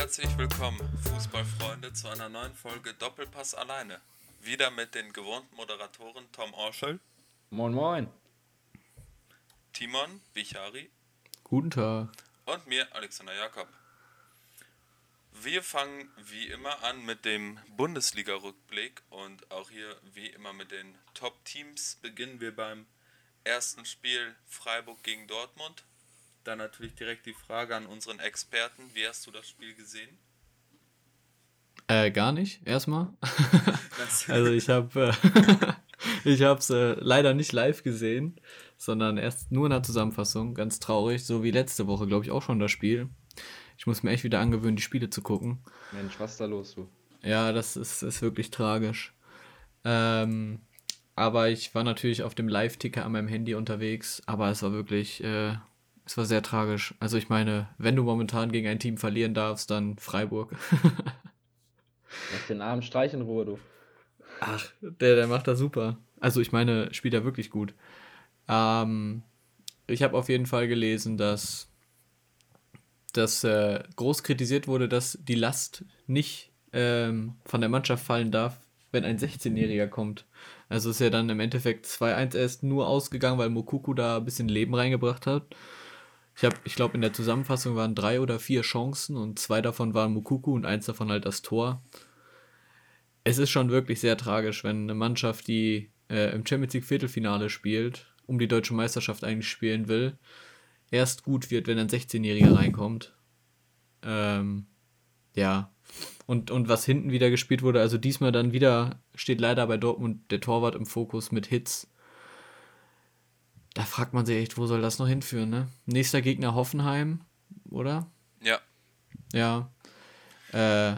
herzlich willkommen, Fußballfreunde, zu einer neuen Folge Doppelpass alleine. Wieder mit den gewohnten Moderatoren Tom Orschel. Moin, moin. Timon Bichari. Guten Tag. Und mir, Alexander Jakob. Wir fangen wie immer an mit dem Bundesliga-Rückblick und auch hier wie immer mit den Top-Teams. Beginnen wir beim ersten Spiel Freiburg gegen Dortmund. Dann natürlich direkt die Frage an unseren Experten. Wie hast du das Spiel gesehen? Äh, gar nicht, erstmal. also ich habe äh, ich habe es äh, leider nicht live gesehen, sondern erst nur in der Zusammenfassung. Ganz traurig, so wie letzte Woche, glaube ich, auch schon das Spiel. Ich muss mir echt wieder angewöhnen, die Spiele zu gucken. Mensch, was ist da los, du? Ja, das ist, ist wirklich tragisch. Ähm, aber ich war natürlich auf dem Live-Ticker an meinem Handy unterwegs, aber es war wirklich, äh, es war sehr tragisch. Also ich meine, wenn du momentan gegen ein Team verlieren darfst, dann Freiburg. Lass den armen Streich in Ruhe, du. Ach, der, der macht das super. Also ich meine, spielt er wirklich gut. Ähm, ich habe auf jeden Fall gelesen, dass, dass äh, groß kritisiert wurde, dass die Last nicht ähm, von der Mannschaft fallen darf, wenn ein 16-Jähriger kommt. Also ist ja dann im Endeffekt 2-1 erst nur ausgegangen, weil Mokuku da ein bisschen Leben reingebracht hat. Ich, ich glaube, in der Zusammenfassung waren drei oder vier Chancen und zwei davon waren Mokuku und eins davon halt das Tor. Es ist schon wirklich sehr tragisch, wenn eine Mannschaft, die äh, im Champions League Viertelfinale spielt, um die deutsche Meisterschaft eigentlich spielen will, erst gut wird, wenn ein 16-Jähriger reinkommt. Ähm, ja. Und, und was hinten wieder gespielt wurde, also diesmal dann wieder steht leider bei Dortmund der Torwart im Fokus mit Hits. Da fragt man sich echt, wo soll das noch hinführen, ne? Nächster Gegner Hoffenheim, oder? Ja. Ja. Äh,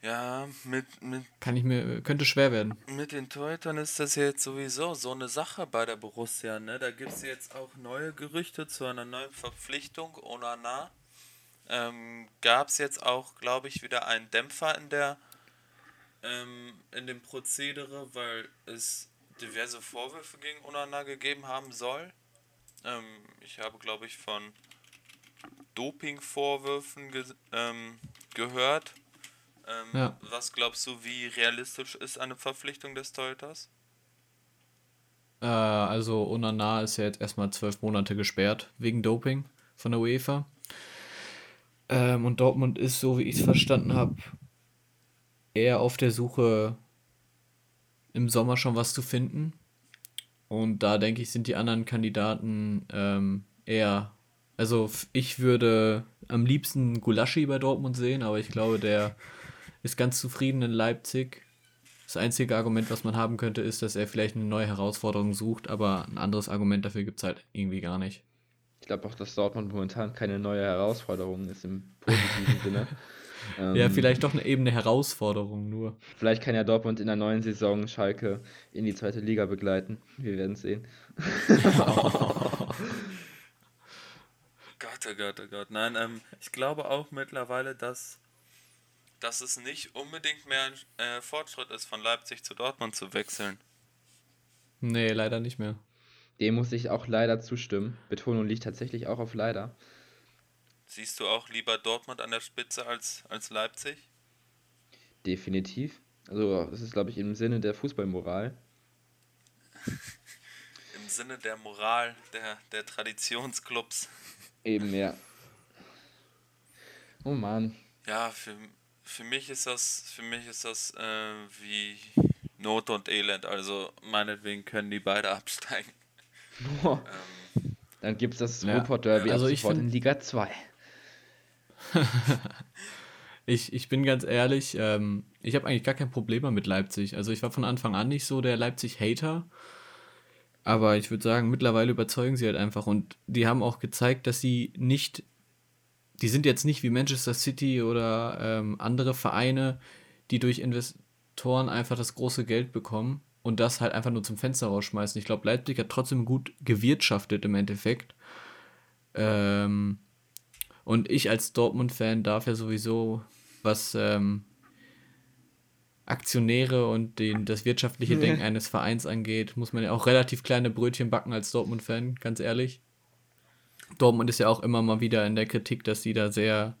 ja, mit, mit. Kann ich mir, könnte schwer werden. Mit den Torhütern ist das jetzt sowieso so eine Sache bei der Borussia, ne? Da gibt es jetzt auch neue Gerüchte zu einer neuen Verpflichtung, Onana. Ähm, Gab es jetzt auch, glaube ich, wieder einen Dämpfer in der ähm, in dem Prozedere, weil es diverse Vorwürfe gegen Onana gegeben haben soll. Ähm, ich habe, glaube ich, von Doping-Vorwürfen ge ähm, gehört. Ähm, ja. Was glaubst du, wie realistisch ist eine Verpflichtung des Torhüters? Äh, also Onana ist ja jetzt erstmal zwölf Monate gesperrt wegen Doping von der UEFA. Ähm, und Dortmund ist, so wie ich es verstanden habe, eher auf der Suche im Sommer schon was zu finden. Und da denke ich, sind die anderen Kandidaten ähm, eher. Also ich würde am liebsten Gulaschi bei Dortmund sehen, aber ich glaube, der ist ganz zufrieden in Leipzig. Das einzige Argument, was man haben könnte, ist, dass er vielleicht eine neue Herausforderung sucht, aber ein anderes Argument dafür gibt es halt irgendwie gar nicht. Ich glaube auch, dass Dortmund momentan keine neue Herausforderung ist im positiven Sinne. Ähm, ja, vielleicht doch eine, eben eine Herausforderung nur. Vielleicht kann ja Dortmund in der neuen Saison Schalke in die zweite Liga begleiten. Wir werden es sehen. Gott, oh Gott, oh Gott. Nein, ähm, ich glaube auch mittlerweile, dass dass es nicht unbedingt mehr ein äh, Fortschritt ist, von Leipzig zu Dortmund zu wechseln. Nee, leider nicht mehr. Dem muss ich auch leider zustimmen. Betonung liegt tatsächlich auch auf leider. Siehst du auch lieber Dortmund an der Spitze als, als Leipzig? Definitiv. Also, das ist, glaube ich, im Sinne der Fußballmoral. Im Sinne der Moral der, der Traditionsclubs. Eben, ja. Oh Mann. Ja, für, für mich ist das, für mich ist das äh, wie Not und Elend. Also meinetwegen können die beide absteigen. Oh. Ähm, Dann gibt es das ja. Ruhrpott Derby also ich sofort in Liga 2. ich, ich bin ganz ehrlich, ähm, ich habe eigentlich gar kein Problem mehr mit Leipzig. Also ich war von Anfang an nicht so der Leipzig-Hater. Aber ich würde sagen, mittlerweile überzeugen sie halt einfach. Und die haben auch gezeigt, dass sie nicht die sind jetzt nicht wie Manchester City oder ähm, andere Vereine, die durch Investoren einfach das große Geld bekommen und das halt einfach nur zum Fenster rausschmeißen. Ich glaube, Leipzig hat trotzdem gut gewirtschaftet im Endeffekt. Ähm, und ich als Dortmund-Fan darf ja sowieso, was ähm, Aktionäre und den, das wirtschaftliche Denken eines Vereins angeht, muss man ja auch relativ kleine Brötchen backen als Dortmund-Fan, ganz ehrlich. Dortmund ist ja auch immer mal wieder in der Kritik, dass sie da sehr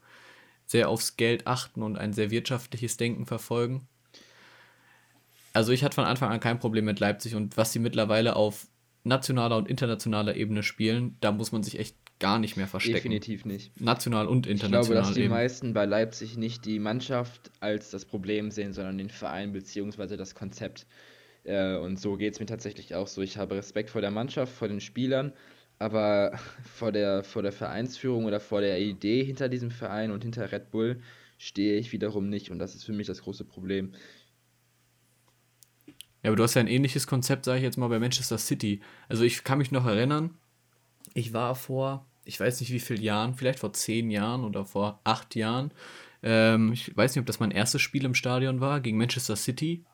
sehr aufs Geld achten und ein sehr wirtschaftliches Denken verfolgen. Also ich hatte von Anfang an kein Problem mit Leipzig und was sie mittlerweile auf nationaler und internationaler Ebene spielen, da muss man sich echt gar nicht mehr verstecken. Definitiv nicht. National und Ich international. glaube, dass die eben. meisten bei Leipzig nicht die Mannschaft als das Problem sehen, sondern den Verein bzw. das Konzept. Äh, und so geht es mir tatsächlich auch so. Ich habe Respekt vor der Mannschaft, vor den Spielern, aber vor der, vor der Vereinsführung oder vor der Idee hinter diesem Verein und hinter Red Bull stehe ich wiederum nicht. Und das ist für mich das große Problem. Ja, aber du hast ja ein ähnliches Konzept, sage ich jetzt mal, bei Manchester City. Also ich kann mich noch erinnern, ich war vor, ich weiß nicht wie vielen Jahren, vielleicht vor zehn Jahren oder vor acht Jahren, ähm, ich weiß nicht, ob das mein erstes Spiel im Stadion war, gegen Manchester City.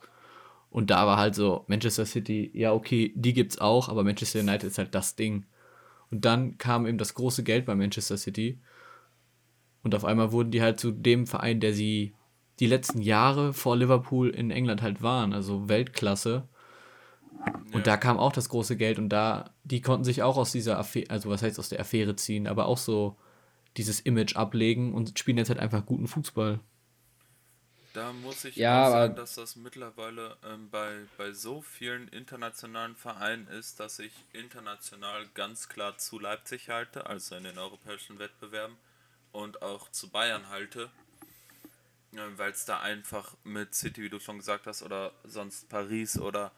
Und da war halt so, Manchester City, ja okay, die gibt's auch, aber Manchester United ist halt das Ding. Und dann kam eben das große Geld bei Manchester City. Und auf einmal wurden die halt zu dem Verein, der sie die letzten Jahre vor Liverpool in England halt waren, also Weltklasse. Und da kam auch das große Geld und da, die konnten sich auch aus dieser Affäre, also was heißt aus der Affäre ziehen, aber auch so dieses Image ablegen und spielen jetzt halt einfach guten Fußball. Da muss ich Ja, auch sagen, aber- dass das mittlerweile ähm, bei, bei so vielen internationalen Vereinen ist, dass ich international ganz klar zu Leipzig halte, also in den europäischen Wettbewerben, und auch zu Bayern halte, weil es da einfach mit City, wie du schon gesagt hast, oder sonst Paris oder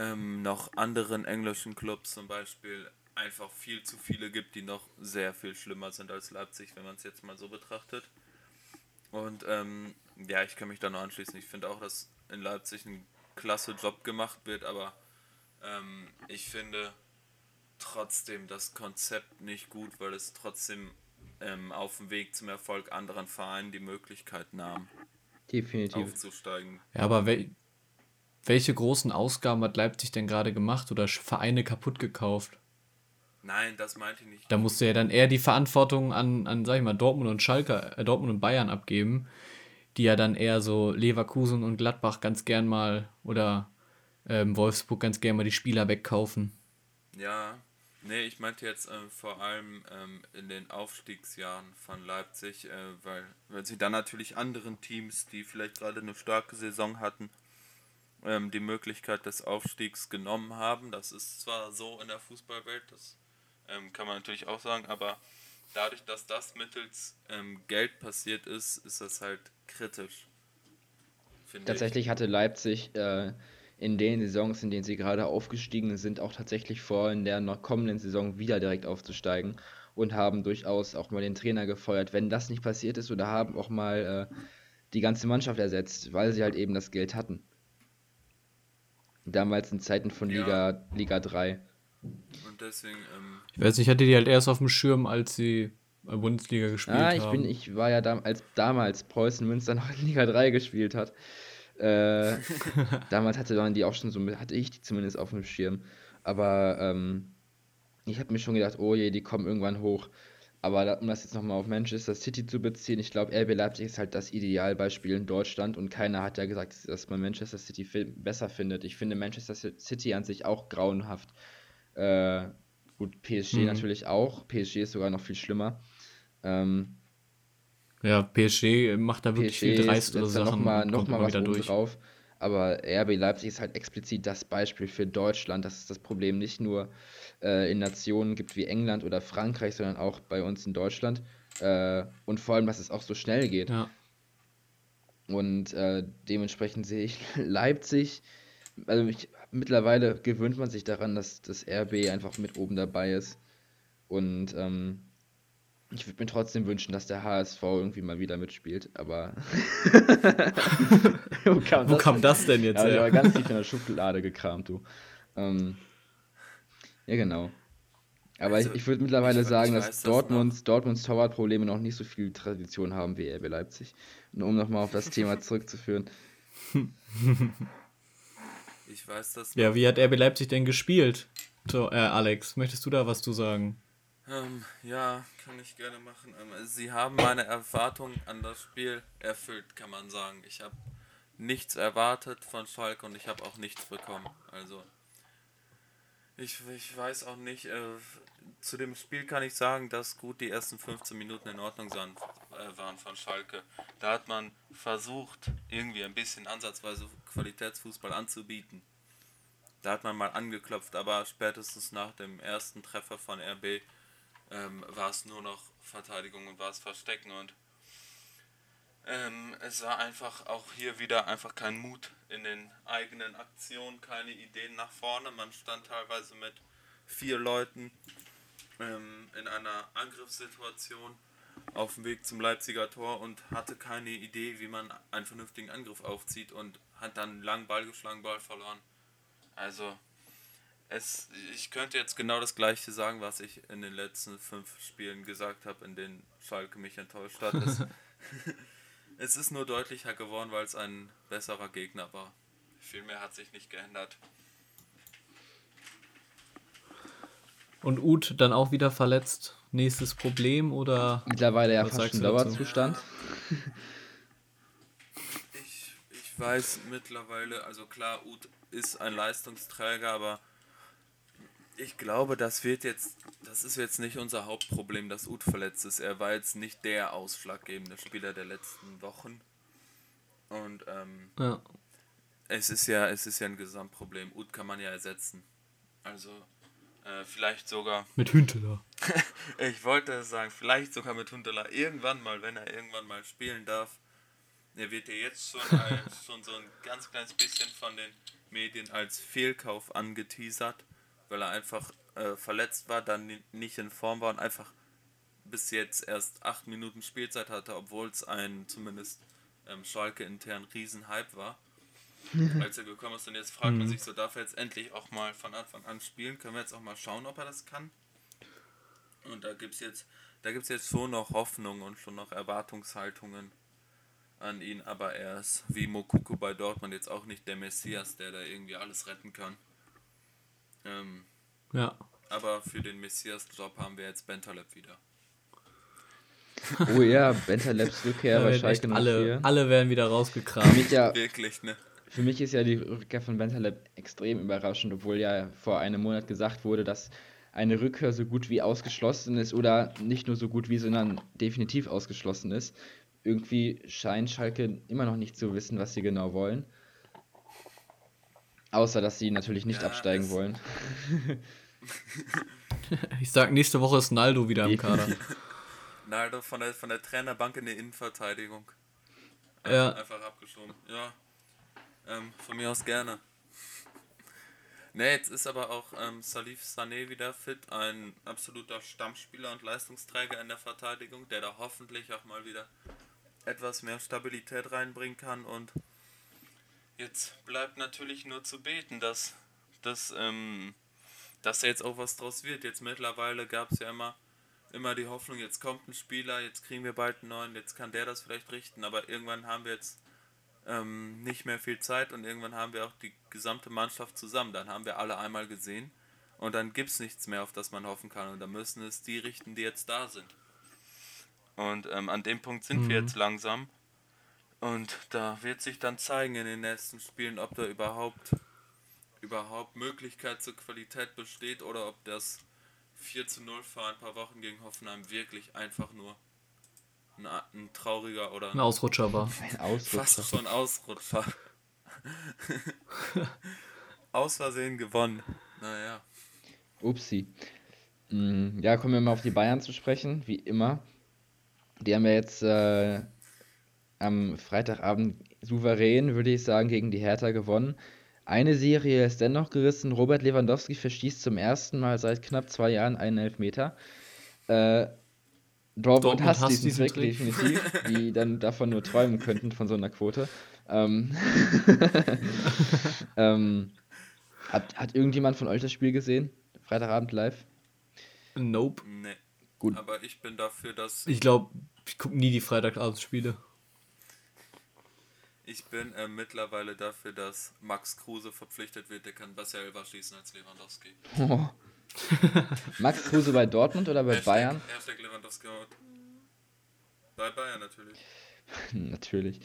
ähm, noch anderen englischen Clubs zum Beispiel einfach viel zu viele gibt, die noch sehr viel schlimmer sind als Leipzig, wenn man es jetzt mal so betrachtet. Und ähm, ja, ich kann mich da nur anschließen. Ich finde auch, dass in Leipzig ein klasse Job gemacht wird, aber ähm, ich finde trotzdem das Konzept nicht gut, weil es trotzdem ähm, auf dem Weg zum Erfolg anderen Vereinen die Möglichkeit nahm, Definitiv. aufzusteigen. Ja, aber wel welche großen Ausgaben hat Leipzig denn gerade gemacht oder Vereine kaputt gekauft? Nein, das meinte ich nicht. Da musste ja dann eher die Verantwortung an, an sag ich mal, Dortmund und Schalke, äh, Dortmund und Bayern abgeben, die ja dann eher so Leverkusen und Gladbach ganz gern mal oder ähm, Wolfsburg ganz gern mal die Spieler wegkaufen. Ja, nee, ich meinte jetzt ähm, vor allem ähm, in den Aufstiegsjahren von Leipzig, äh, weil, weil sie dann natürlich anderen Teams, die vielleicht gerade eine starke Saison hatten, ähm, die Möglichkeit des Aufstiegs genommen haben. Das ist zwar so in der Fußballwelt, das ähm, kann man natürlich auch sagen, aber dadurch, dass das mittels ähm, Geld passiert ist, ist das halt kritisch. finde ich. Tatsächlich hatte Leipzig äh, in den Saisons, in denen sie gerade aufgestiegen sind, auch tatsächlich vor, in der noch kommenden Saison wieder direkt aufzusteigen und haben durchaus auch mal den Trainer gefeuert. Wenn das nicht passiert ist, oder haben auch mal äh, die ganze Mannschaft ersetzt, weil sie halt eben das Geld hatten. Damals in Zeiten von Ja. Liga, Liga 3. Und deswegen, ähm, Ich weiß nicht, ich hatte die halt erst auf dem Schirm, als sie äh, Bundesliga gespielt Ah, ich haben. bin, ich war ja dam als damals Preußen Münster noch in Liga 3 gespielt hat. Äh, damals hatte man die auch schon so, hatte ich die zumindest auf dem Schirm. Aber ähm, ich habe mir schon gedacht, oh je, die kommen irgendwann hoch. Aber da, um das jetzt nochmal auf Manchester City zu beziehen, ich glaube, RB Leipzig ist halt das Idealbeispiel in Deutschland und keiner hat ja gesagt, dass man Manchester City besser findet. Ich finde Manchester City an sich auch grauenhaft. Äh, gut, PSG Mhm. natürlich auch. PSG ist sogar noch viel schlimmer. Ähm, ja, PSG macht da wirklich viel dreistere setzt da Sachen nochmal noch mal was durch. drauf. Aber RB Leipzig ist halt explizit das Beispiel für Deutschland, dass es das Problem nicht nur äh, in Nationen gibt wie England oder Frankreich, sondern auch bei uns in Deutschland. Äh, und vor allem, dass es auch so schnell geht. Ja. Und äh, dementsprechend sehe ich Leipzig, also ich, mittlerweile gewöhnt man sich daran, dass das RB einfach mit oben dabei ist. Und ähm, ich würde mir trotzdem wünschen, dass der HSV irgendwie mal wieder mitspielt, aber. Wo kam Wo kam das denn jetzt Ja, ich her? war ganz tief in der Schublade gekramt, du. Ähm, ja, genau. Aber Also, ich, ich würde mittlerweile ich- ich sagen, weiß dass das Dortmunds, Dortmunds Torwartprobleme noch nicht so viel Tradition haben wie RB Leipzig. Nur um nochmal auf das Thema zurückzuführen. ich weiß das Ja, wie hat RB Leipzig denn gespielt? So, äh, Alex, möchtest du da was zu sagen? Ähm, ja, kann ich gerne machen. Ähm, Sie haben meine Erwartungen an das Spiel erfüllt, kann man sagen. Ich habe nichts erwartet von Schalke und ich habe auch nichts bekommen. Also, Ich, ich weiß auch nicht. Äh, zu dem Spiel kann ich sagen, dass gut die ersten 15 Minuten in Ordnung waren, äh, waren von Schalke. Da hat man versucht, irgendwie ein bisschen ansatzweise Qualitätsfußball anzubieten. Da hat man mal angeklopft, aber spätestens nach dem ersten Treffer von RB ähm, war es nur noch Verteidigung und war es Verstecken und ähm, es war einfach auch hier wieder einfach kein Mut in den eigenen Aktionen, keine Ideen nach vorne. Man stand teilweise mit vier Leuten ähm, in einer Angriffssituation auf dem Weg zum Leipziger Tor und hatte keine Idee, wie man einen vernünftigen Angriff aufzieht und hat dann einen langen Ball geschlagen, Ball verloren. Also es, ich könnte jetzt genau das gleiche sagen, was ich in den letzten fünf Spielen gesagt habe, in denen Schalke mich enttäuscht hat. Es, ist nur deutlicher geworden, weil es ein besserer Gegner war. Viel mehr hat sich nicht geändert. Und Uth dann auch wieder verletzt. Nächstes Problem oder? Mittlerweile ja fast ein Dauerzustand. Ich, ich weiß mittlerweile, also klar, Uth ist ein Leistungsträger, aber ich glaube, das wird jetzt, das ist jetzt nicht unser Hauptproblem, dass Uth verletzt ist. Er war jetzt nicht der ausschlaggebende Spieler der letzten Wochen. Und ähm, ja. es ist ja, es ist ja ein Gesamtproblem. Uth kann man ja ersetzen. Also äh, vielleicht sogar. Mit Hünteler. ich wollte sagen, vielleicht sogar mit Hünteler. Irgendwann mal, wenn er irgendwann mal spielen darf. Er wird ja jetzt schon, als, schon so ein ganz kleines bisschen von den Medien als Fehlkauf angeteasert weil er einfach äh, verletzt war, dann nicht in Form war und einfach bis jetzt erst acht Minuten Spielzeit hatte, obwohl es ein zumindest ähm, Schalke intern Riesenhype war. als er gekommen ist und jetzt fragt man mhm. sich so, darf er jetzt endlich auch mal von Anfang an spielen? Können wir jetzt auch mal schauen, ob er das kann? Und da gibt es jetzt, da gibt's jetzt schon noch Hoffnung und schon noch Erwartungshaltungen an ihn, aber er ist wie Mokuko bei Dortmund jetzt auch nicht der Messias, der da irgendwie alles retten kann. Ähm, ja. Aber für den Messias-Job haben wir jetzt Bentaleb wieder. Oh ja, Bentalebs Rückkehr Schalke alle, alle werden wieder rausgekramt. Ja, Wirklich, ne? Für mich ist ja die Rückkehr von Bentaleb extrem überraschend, obwohl ja vor einem Monat gesagt wurde, dass eine Rückkehr so gut wie ausgeschlossen ist oder nicht nur so gut wie, sondern definitiv ausgeschlossen ist. Irgendwie scheint Schalke immer noch nicht zu wissen, was sie genau wollen. Außer, dass sie natürlich nicht ja, absteigen wollen. ich sag, nächste Woche ist Naldo wieder im Kader. Naldo von der, von der Trainerbank in der Innenverteidigung. Ja. Einfach abgeschoben. Ja. Ähm, von mir aus gerne. Ne, jetzt ist aber auch ähm, Salif Sané wieder fit, ein absoluter Stammspieler und Leistungsträger in der Verteidigung, der da hoffentlich auch mal wieder etwas mehr Stabilität reinbringen kann und Jetzt bleibt natürlich nur zu beten, dass, dass, ähm, dass da jetzt auch was draus wird. Jetzt mittlerweile gab es ja immer, immer die Hoffnung, jetzt kommt ein Spieler, jetzt kriegen wir bald einen neuen, jetzt kann der das vielleicht richten, aber irgendwann haben wir jetzt ähm, nicht mehr viel Zeit und irgendwann haben wir auch die gesamte Mannschaft zusammen. Dann haben wir alle einmal gesehen und dann gibt es nichts mehr, auf das man hoffen kann und dann müssen es die richten, die jetzt da sind. Und ähm, an dem Punkt sind mhm. wir jetzt langsam. Und da wird sich dann zeigen in den nächsten Spielen, ob da überhaupt, überhaupt Möglichkeit zur Qualität besteht oder ob das 4 zu 0 vor ein paar Wochen gegen Hoffenheim wirklich einfach nur ein, ein trauriger oder ein, Ausrutscher war. Ein Ausrutscher. Fast schon Ausrutscher. Aus Versehen gewonnen. Naja. Upsi. Mm, ja, kommen wir mal auf die Bayern zu sprechen, wie immer. Die haben ja jetzt äh, am Freitagabend souverän, würde ich sagen, gegen die Hertha gewonnen. Eine Serie ist dennoch gerissen. Robert Lewandowski verschießt zum ersten Mal seit knapp zwei Jahren einen Elfmeter. Äh, Dortmund, Dortmund hasst, hasst diesen Trick, Trick, definitiv, die dann davon nur träumen könnten, von so einer Quote. Ähm, ähm, hat, hat irgendjemand von euch das Spiel gesehen? Freitagabend live? Nope. Nee. Gut. Aber ich bin dafür, dass. Ich glaube, ich gucke nie die Freitagabendspiele. Ich bin äh, mittlerweile dafür, dass Max Kruse verpflichtet wird. Der kann besser Elfer schießen als Lewandowski. Oh. Max Kruse bei Dortmund oder bei Hashtag, Bayern? Hashtag Lewandowski. Bei Bayern natürlich. natürlich.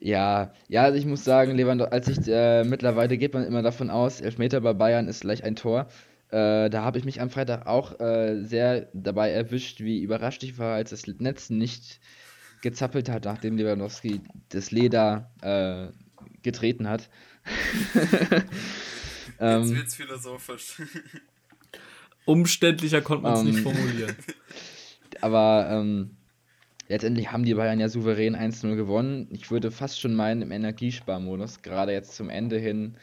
Ja, ja, also ich muss sagen, Lewandowski, als ich äh, mittlerweile geht man immer davon aus, Elfmeter bei Bayern ist gleich ein Tor. Äh, da habe ich mich am Freitag auch äh, sehr dabei erwischt, wie überrascht ich war, als das Netz nicht gezappelt hat, nachdem Lewandowski das Leder äh, getreten hat. Ähm, Jetzt wird's philosophisch. Umständlicher konnte man es um, nicht ähm, formulieren. Aber ähm, letztendlich haben die Bayern ja souverän 1-0 gewonnen. Ich würde fast schon meinen, im Energiesparmodus, gerade jetzt zum Ende hin,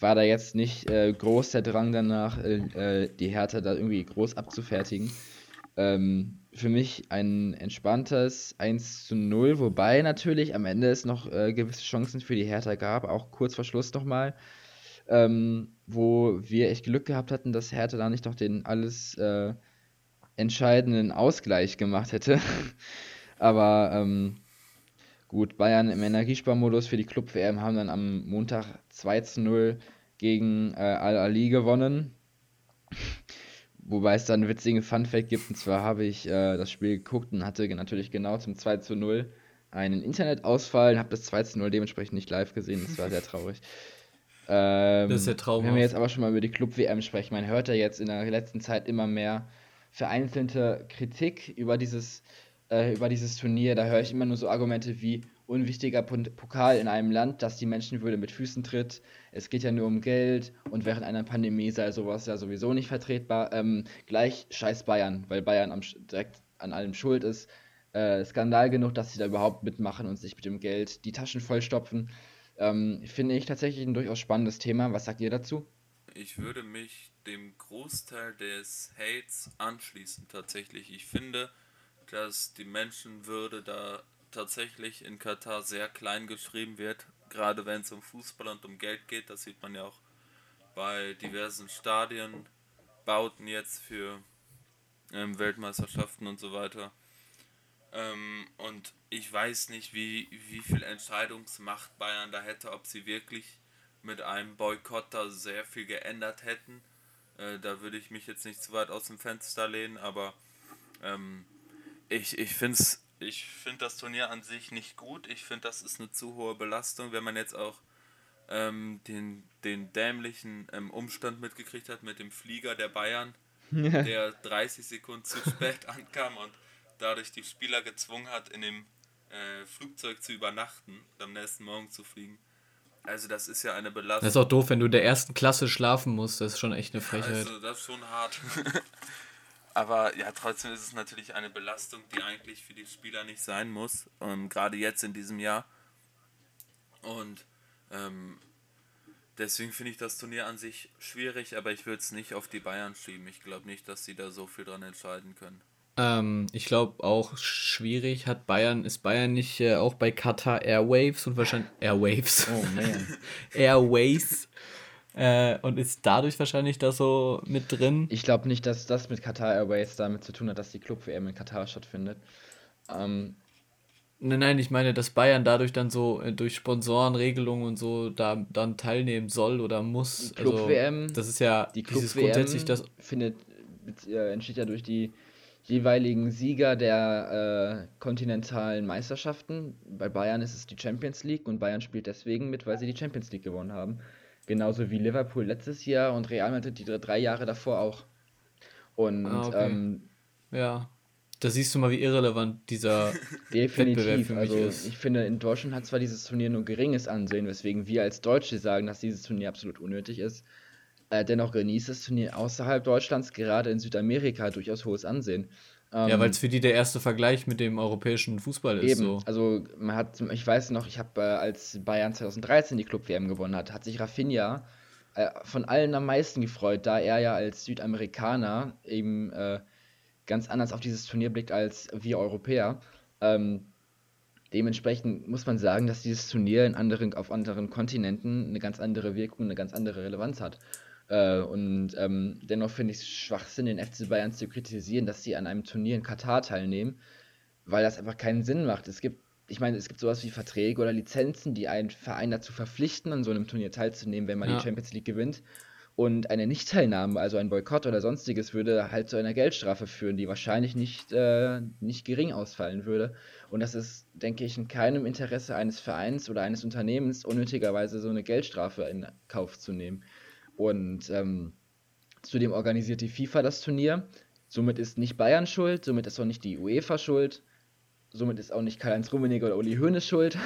war da jetzt nicht äh, groß der Drang danach, äh, äh die Hertha da irgendwie groß abzufertigen. Ähm, für mich ein entspanntes 1 zu 0, wobei natürlich am Ende es noch äh, gewisse Chancen für die Hertha gab, auch kurz vor Schluss nochmal, ähm, wo wir echt Glück gehabt hatten, dass Hertha da nicht noch den alles äh, entscheidenden Ausgleich gemacht hätte. Aber ähm, gut, Bayern im Energiesparmodus für die Club-WM haben dann am Montag 2 zu 0 gegen äh, Al-Ali gewonnen. Wobei es dann einen witzigen Fun-Fact gibt, und zwar habe ich äh, das Spiel geguckt und hatte natürlich genau zum 2 zu 0 einen Internetausfall und habe das 2 zu 0 dementsprechend nicht live gesehen. Das war sehr traurig. Ähm, das ist ja traumhaft. Wenn wir jetzt aber schon mal über die Club-WM sprechen, man hört ja jetzt in der letzten Zeit immer mehr vereinzelte Kritik über dieses, äh, über dieses Turnier. Da höre ich immer nur so Argumente wie unwichtiger Pokal in einem Land, das die Menschenwürde mit Füßen tritt. Es geht ja nur um Geld und während einer Pandemie sei sowas ja sowieso nicht vertretbar. Ähm, gleich scheiß Bayern, weil Bayern am, direkt an allem schuld ist. Äh, Skandal genug, dass sie da überhaupt mitmachen und sich mit dem Geld die Taschen vollstopfen. Ähm, finde ich tatsächlich ein durchaus spannendes Thema. Was sagt ihr dazu? Ich würde mich dem Großteil des Hates anschließen, tatsächlich. Ich finde, dass die Menschenwürde da tatsächlich in Katar sehr klein geschrieben wird, gerade wenn es um Fußball und um Geld geht. Das sieht man ja auch bei diversen Stadienbauten jetzt für ähm, Weltmeisterschaften und so weiter. Ähm, und ich weiß nicht, wie, wie viel Entscheidungsmacht Bayern da hätte, ob sie wirklich mit einem Boykott da sehr viel geändert hätten. Äh, da würde ich mich jetzt nicht zu weit aus dem Fenster lehnen, aber ähm, ich, ich finde ich find das Turnier an sich nicht gut. Ich finde, das ist eine zu hohe Belastung, wenn man jetzt auch ähm, den, den dämlichen ähm, Umstand mitgekriegt hat mit dem Flieger der Bayern, der 30 Sekunden zu spät ankam und dadurch die Spieler gezwungen hat, in dem äh, Flugzeug zu übernachten und am nächsten Morgen zu fliegen. Also das ist ja eine Belastung. Das ist auch doof, wenn du in der ersten Klasse schlafen musst. Das ist schon echt eine Frechheit. Also das ist schon hart. Aber ja, trotzdem ist es natürlich eine Belastung, die eigentlich für die Spieler nicht sein muss. Ähm, Gerade jetzt in diesem Jahr. Und ähm, deswegen finde ich das Turnier an sich schwierig, aber ich würde es nicht auf die Bayern schieben. Ich glaube nicht, dass sie da so viel dran entscheiden können. Ähm, ich glaube auch schwierig hat Bayern, ist Bayern nicht äh, auch bei Qatar Airwaves und wahrscheinlich Airwaves. Oh man. Airways. Äh, und ist dadurch wahrscheinlich da so mit drin. Ich glaube nicht, dass das mit Qatar Airways damit zu tun hat, dass die Club-WM in Katar stattfindet. Ähm, Nein, nein, ich meine, dass Bayern dadurch dann so äh, durch Sponsorenregelungen und so da dann teilnehmen soll oder muss. Die Club-WM, also, das ist ja die Club-WM das findet, äh, entsteht ja durch die jeweiligen Sieger der äh, kontinentalen Meisterschaften. Bei Bayern ist es die Champions League und Bayern spielt deswegen mit, weil sie die Champions League gewonnen haben. Genauso wie Liverpool letztes Jahr und Real Madrid die drei Jahre davor auch. Und ah, okay. ähm, ja, da siehst du mal, wie irrelevant dieser Definitiv. für mich also, ist. Ich finde, in Deutschland hat zwar dieses Turnier nur geringes Ansehen, weswegen wir als Deutsche sagen, dass dieses Turnier absolut unnötig ist. Äh, dennoch genießt das Turnier außerhalb Deutschlands, gerade in Südamerika, durchaus hohes Ansehen. Ähm, ja, weil es für die der erste Vergleich mit dem europäischen Fußball ist. Eben, so. also man hat, ich weiß noch, ich habe, äh, als Bayern 2013 die Club-WM gewonnen hat, hat sich Rafinha äh, von allen am meisten gefreut, da er ja als Südamerikaner eben äh, ganz anders auf dieses Turnier blickt als wir Europäer. Ähm, dementsprechend muss man sagen, dass dieses Turnier in anderen, auf anderen Kontinenten eine ganz andere Wirkung, eine ganz andere Relevanz hat. Äh, und ähm, dennoch finde ich es Schwachsinn, den FC Bayern zu kritisieren, dass sie an einem Turnier in Katar teilnehmen, weil das einfach keinen Sinn macht. Es gibt, ich meine, es gibt sowas wie Verträge oder Lizenzen, die einen Verein dazu verpflichten, an so einem Turnier teilzunehmen, wenn man ja. die Champions League gewinnt. Und eine Nichtteilnahme, also ein Boykott oder sonstiges, würde halt zu einer Geldstrafe führen, die wahrscheinlich nicht, äh, nicht gering ausfallen würde. Und das ist, denke ich, in keinem Interesse eines Vereins oder eines Unternehmens, unnötigerweise so eine Geldstrafe in Kauf zu nehmen. Und ähm, Zudem organisiert die FIFA das Turnier. Somit ist nicht Bayern schuld, somit ist auch nicht die UEFA schuld, somit ist auch nicht Karl-Heinz Rummenigge oder Uli Hoeneß schuld,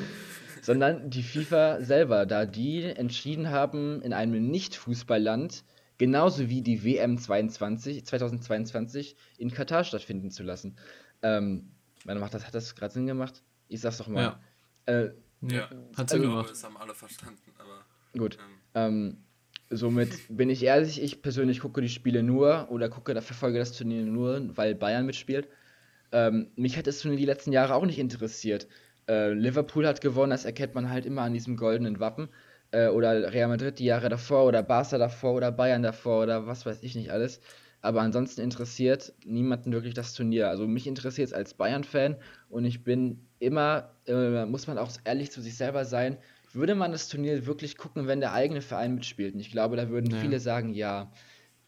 sondern die FIFA selber, da die entschieden haben, in einem Nicht-Fußballland genauso wie die WM 22, 2022 in Katar stattfinden zu lassen. Ähm, meine macht das, hat das gerade Sinn gemacht? Ich sag's doch mal. Ja, äh, ja. hat Sinn also, gemacht. Das haben alle verstanden, aber. Gut. Ähm, somit bin ich ehrlich, ich persönlich gucke die Spiele nur oder gucke, da verfolge das Turnier nur, weil Bayern mitspielt. Ähm, mich hat das Turnier die letzten Jahre auch nicht interessiert. Äh, Liverpool hat gewonnen, das erkennt man halt immer an diesem goldenen Wappen. Äh, oder Real Madrid die Jahre davor oder Barca davor oder Bayern davor oder was weiß ich nicht alles. Aber ansonsten interessiert niemanden wirklich das Turnier. Also mich interessiert es als Bayern-Fan und ich bin immer, äh, muss man auch ehrlich zu sich selber sein, würde man das Turnier wirklich gucken, wenn der eigene Verein mitspielt? Und ich glaube, da würden ja. viele sagen, ja.